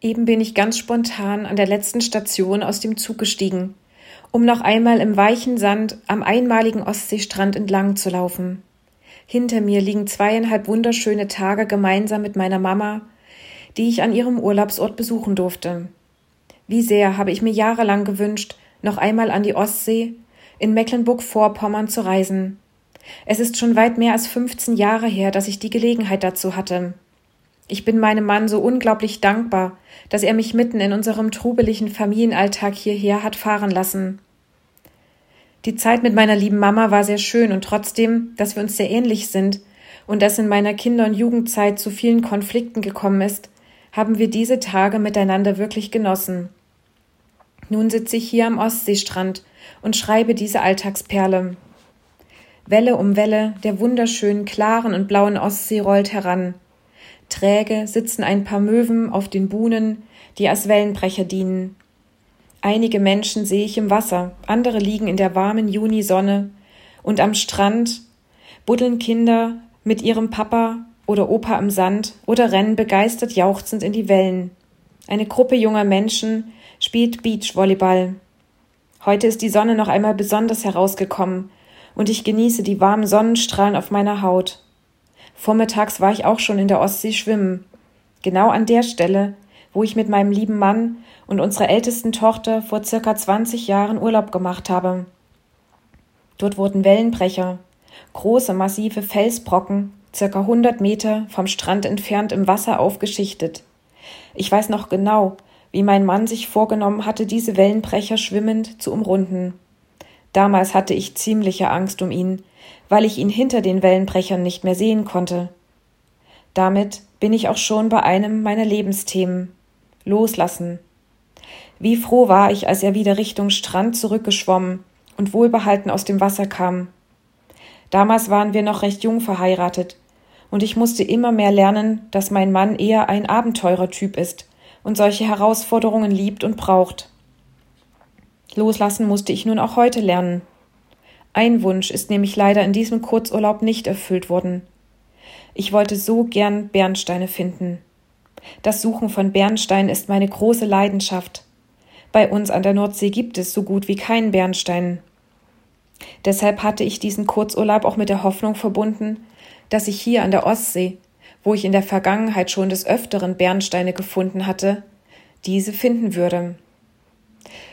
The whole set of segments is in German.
Eben bin ich ganz spontan an der letzten Station aus dem Zug gestiegen, um noch einmal im weichen Sand am einmaligen Ostseestrand entlang zu laufen. Hinter mir liegen zweieinhalb wunderschöne Tage gemeinsam mit meiner Mama, die ich an ihrem Urlaubsort besuchen durfte. Wie sehr habe ich mir jahrelang gewünscht, noch einmal an die Ostsee, in Mecklenburg-Vorpommern zu reisen. Es ist schon weit mehr als 15 Jahre her, dass ich die Gelegenheit dazu hatte. Ich bin meinem Mann so unglaublich dankbar, dass er mich mitten in unserem trubeligen Familienalltag hierher hat fahren lassen. Die Zeit mit meiner lieben Mama war sehr schön und trotzdem, dass wir uns sehr ähnlich sind und dass in meiner Kinder- und Jugendzeit zu vielen Konflikten gekommen ist, haben wir diese Tage miteinander wirklich genossen. Nun sitze ich hier am Ostseestrand und schreibe diese Alltagsperle. Welle um Welle der wunderschönen, klaren und blauen Ostsee rollt heran. Träge sitzen ein paar Möwen auf den Buhnen, die als Wellenbrecher dienen. Einige Menschen sehe ich im Wasser, andere liegen in der warmen Junisonne, und am Strand buddeln Kinder mit ihrem Papa oder Opa am Sand oder rennen begeistert jauchzend in die Wellen. Eine Gruppe junger Menschen spielt Beachvolleyball. Heute ist die Sonne noch einmal besonders herausgekommen und ich genieße die warmen Sonnenstrahlen auf meiner Haut. Vormittags war ich auch schon in der Ostsee schwimmen. Genau an der Stelle, wo ich mit meinem lieben Mann und unserer ältesten Tochter vor circa 20 Jahren Urlaub gemacht habe. Dort wurden Wellenbrecher, große, massive Felsbrocken, circa 100 Meter vom Strand entfernt im Wasser aufgeschichtet. Ich weiß noch genau, wie mein Mann sich vorgenommen hatte, diese Wellenbrecher schwimmend zu umrunden. Damals hatte ich ziemliche Angst um ihn, weil ich ihn hinter den Wellenbrechern nicht mehr sehen konnte. Damit bin ich auch schon bei einem meiner Lebensthemen Loslassen. Wie froh war ich, als er wieder Richtung Strand zurückgeschwommen und wohlbehalten aus dem Wasser kam. Damals waren wir noch recht jung verheiratet, und ich musste immer mehr lernen, dass mein Mann eher ein Abenteurertyp ist und solche Herausforderungen liebt und braucht. Loslassen musste ich nun auch heute lernen. Ein Wunsch ist nämlich leider in diesem Kurzurlaub nicht erfüllt worden. Ich wollte so gern Bernsteine finden. Das Suchen von Bernsteinen ist meine große Leidenschaft. Bei uns an der Nordsee gibt es so gut wie keinen Bernstein. Deshalb hatte ich diesen Kurzurlaub auch mit der Hoffnung verbunden, dass ich hier an der Ostsee, wo ich in der Vergangenheit schon des Öfteren Bernsteine gefunden hatte, diese finden würde.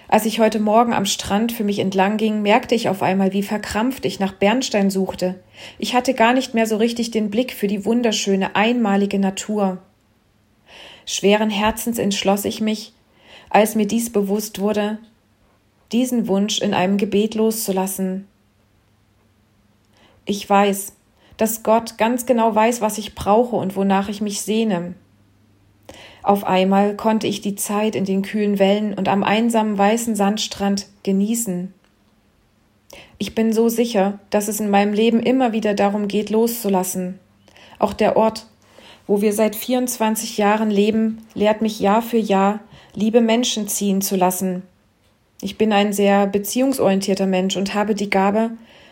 Als ich heute Morgen am Strand für mich entlang ging, merkte ich auf einmal, wie verkrampft ich nach Bernstein suchte. Ich hatte gar nicht mehr so richtig den Blick für die wunderschöne, einmalige Natur. Schweren Herzens entschloss ich mich, als mir dies bewusst wurde, diesen Wunsch in einem Gebet loszulassen. Ich weiß, dass Gott ganz genau weiß, was ich brauche und wonach ich mich sehne. Auf einmal konnte ich die Zeit in den kühlen Wellen und am einsamen weißen Sandstrand genießen. Ich bin so sicher, dass es in meinem Leben immer wieder darum geht, loszulassen. Auch der Ort, wo wir seit 24 Jahren leben, lehrt mich Jahr für Jahr, liebe Menschen ziehen zu lassen. Ich bin ein sehr beziehungsorientierter Mensch und habe die Gabe,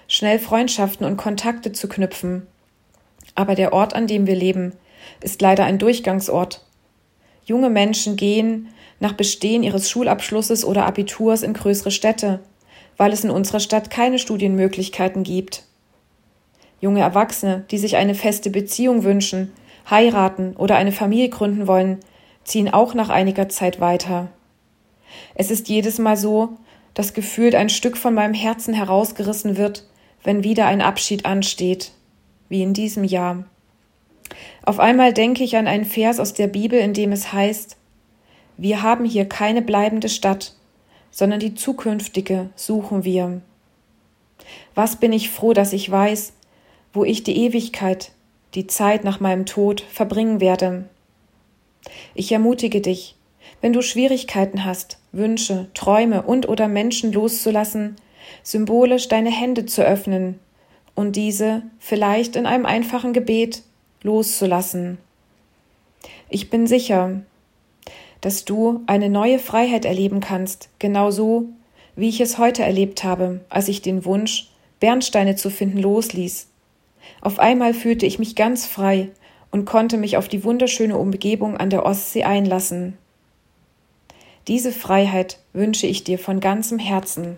schnell Freundschaften und Kontakte zu knüpfen. Aber der Ort, an dem wir leben, ist leider ein Durchgangsort. Junge Menschen gehen nach Bestehen ihres Schulabschlusses oder Abiturs in größere Städte, weil es in unserer Stadt keine Studienmöglichkeiten gibt. Junge Erwachsene, die sich eine feste Beziehung wünschen, heiraten oder eine Familie gründen wollen, ziehen auch nach einiger Zeit weiter. Es ist jedes Mal so, dass gefühlt ein Stück von meinem Herzen herausgerissen wird, wenn wieder ein Abschied ansteht, wie in diesem Jahr. Auf einmal denke ich an einen Vers aus der Bibel, in dem es heißt, wir haben hier keine bleibende Stadt, sondern die zukünftige suchen wir. Was bin ich froh, dass ich weiß, wo ich die Ewigkeit, die Zeit nach meinem Tod verbringen werde. Ich ermutige dich, wenn du Schwierigkeiten hast, Wünsche, Träume und oder Menschen loszulassen, symbolisch deine Hände zu öffnen und diese vielleicht in einem einfachen Gebet loszulassen. Ich bin sicher, dass du eine neue Freiheit erleben kannst, genauso wie ich es heute erlebt habe, als ich den Wunsch, Bernsteine zu finden, losließ. Auf einmal fühlte ich mich ganz frei und konnte mich auf die wunderschöne Umgebung an der Ostsee einlassen. Diese Freiheit wünsche ich dir von ganzem Herzen.